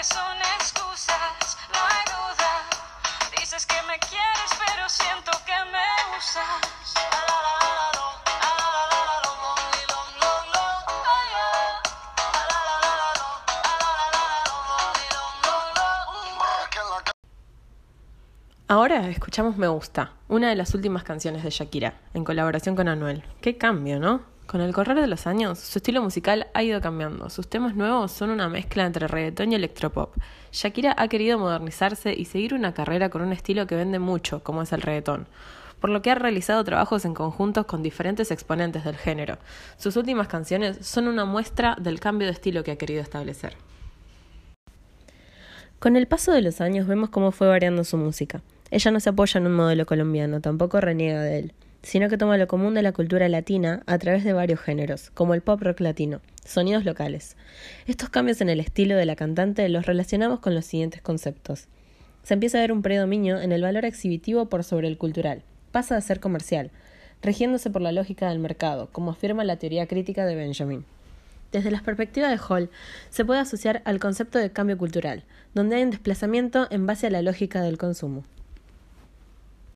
que son excusas, no hay duda. Dices que me quieres, pero siento que me usas. Ahora escuchamos Me Gusta, una de las últimas canciones de Shakira, en colaboración con Anuel. Qué cambio, ¿no? Con el correr de los años, su estilo musical ha ido cambiando. Sus temas nuevos son una mezcla entre reggaetón y electropop. Shakira ha querido modernizarse y seguir una carrera con un estilo que vende mucho, como es el reggaetón, por lo que ha realizado trabajos en conjuntos con diferentes exponentes del género. Sus últimas canciones son una muestra del cambio de estilo que ha querido establecer. Con el paso de los años vemos cómo fue variando su música. Ella no se apoya en un modelo colombiano, tampoco reniega de él, sino que toma lo común de la cultura latina a través de varios géneros, como el pop rock latino, sonidos locales. Estos cambios en el estilo de la cantante los relacionamos con los siguientes conceptos. Se empieza a ver un predominio en el valor exhibitivo por sobre el cultural. Pasa a ser comercial, rigiéndose por la lógica del mercado, como afirma la teoría crítica de Benjamin. Desde la perspectiva de Hall, se puede asociar al concepto de cambio cultural, donde hay un desplazamiento en base a la lógica del consumo.